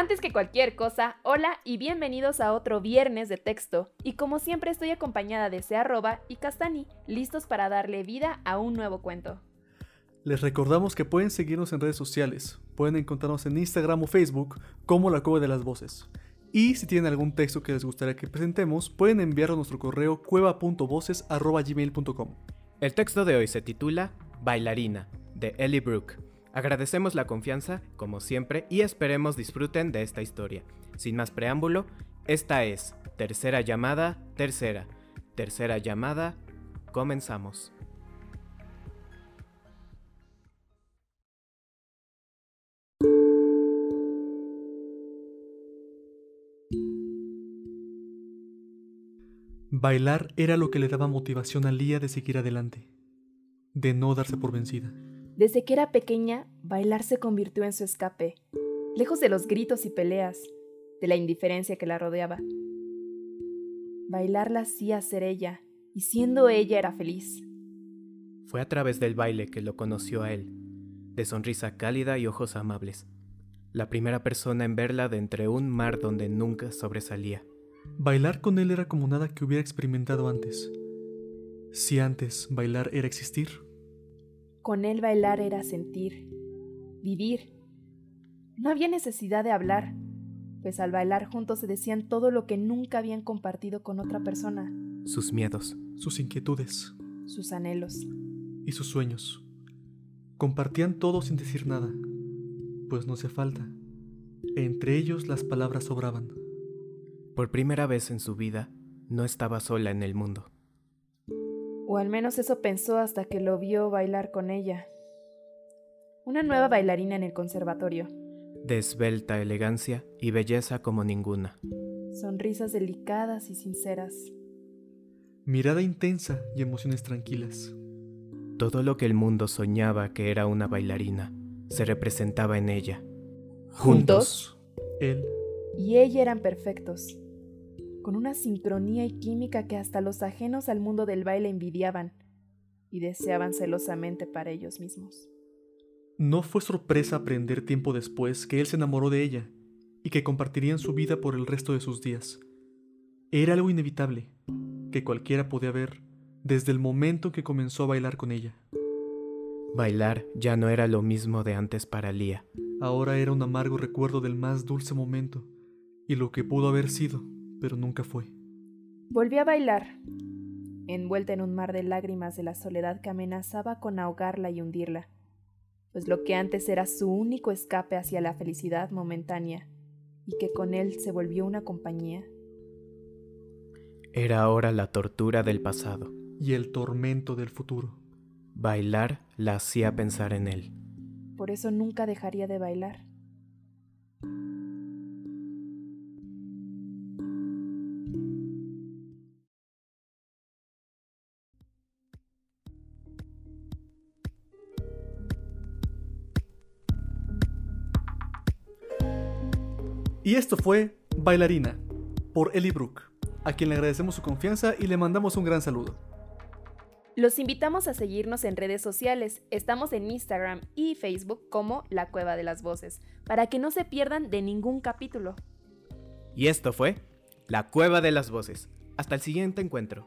Antes que cualquier cosa, hola y bienvenidos a otro viernes de texto. Y como siempre estoy acompañada de Searroba y Castani, listos para darle vida a un nuevo cuento. Les recordamos que pueden seguirnos en redes sociales. Pueden encontrarnos en Instagram o Facebook como La Cueva de las Voces. Y si tienen algún texto que les gustaría que presentemos, pueden enviarlo a nuestro correo cueva.voces.gmail.com. El texto de hoy se titula Bailarina, de Ellie Brooke. Agradecemos la confianza, como siempre, y esperemos disfruten de esta historia. Sin más preámbulo, esta es Tercera llamada, tercera. Tercera llamada, comenzamos. Bailar era lo que le daba motivación a Lía de seguir adelante, de no darse por vencida. Desde que era pequeña, bailar se convirtió en su escape, lejos de los gritos y peleas, de la indiferencia que la rodeaba. Bailar la hacía ser ella, y siendo ella era feliz. Fue a través del baile que lo conoció a él, de sonrisa cálida y ojos amables. La primera persona en verla de entre un mar donde nunca sobresalía. Bailar con él era como nada que hubiera experimentado antes. Si antes bailar era existir, Con él bailar era sentir, vivir. No había necesidad de hablar, pues al bailar juntos se decían todo lo que nunca habían compartido con otra persona, Sus miedos, sus inquietudes sus anhelos. y sus sueños. Compartían todo sin decir nada, pues no hacía falta. Entre ellos las palabras sobraban. por primera vez en su vida, no estaba sola en el mundo. O al menos eso pensó hasta que lo vio bailar con ella. Una nueva bailarina en el conservatorio. De esbelta elegancia y belleza como ninguna. Sonrisas delicadas y sinceras. Mirada intensa y emociones tranquilas. Todo lo que el mundo soñaba que era una bailarina se representaba en ella. Juntos. Él, Y ella eran perfectos. Con una sincronía y química que hasta los ajenos al mundo del baile envidiaban y deseaban celosamente para ellos mismos. no fue sorpresa aprender tiempo después que él se enamoró de ella y que compartirían su vida por el resto de sus días. Era algo inevitable, que cualquiera podía ver desde el momento que comenzó a bailar con ella. Bailar ya no era lo mismo de antes para Lía. Ahora era un amargo recuerdo del más dulce momento y lo que pudo haber sido, pero nunca fue. Volvió a bailar, envuelta en un mar de lágrimas de la soledad que amenazaba con ahogarla y hundirla, pues lo que antes era su único escape hacia la felicidad momentánea y que con él se volvió una compañía, Era ahora la tortura del pasado. Y el tormento del futuro. Bailar la hacía pensar en él. por eso nunca dejaría de bailar. Y esto fue Bailarina, por Ellie Brooke, a quien le agradecemos su confianza y le mandamos un gran saludo. Los invitamos a seguirnos en redes sociales. Estamos en Instagram y Facebook como La Cueva de las Voces, para que no se pierdan de ningún capítulo. Y esto fue La Cueva de las Voces. Hasta el siguiente encuentro.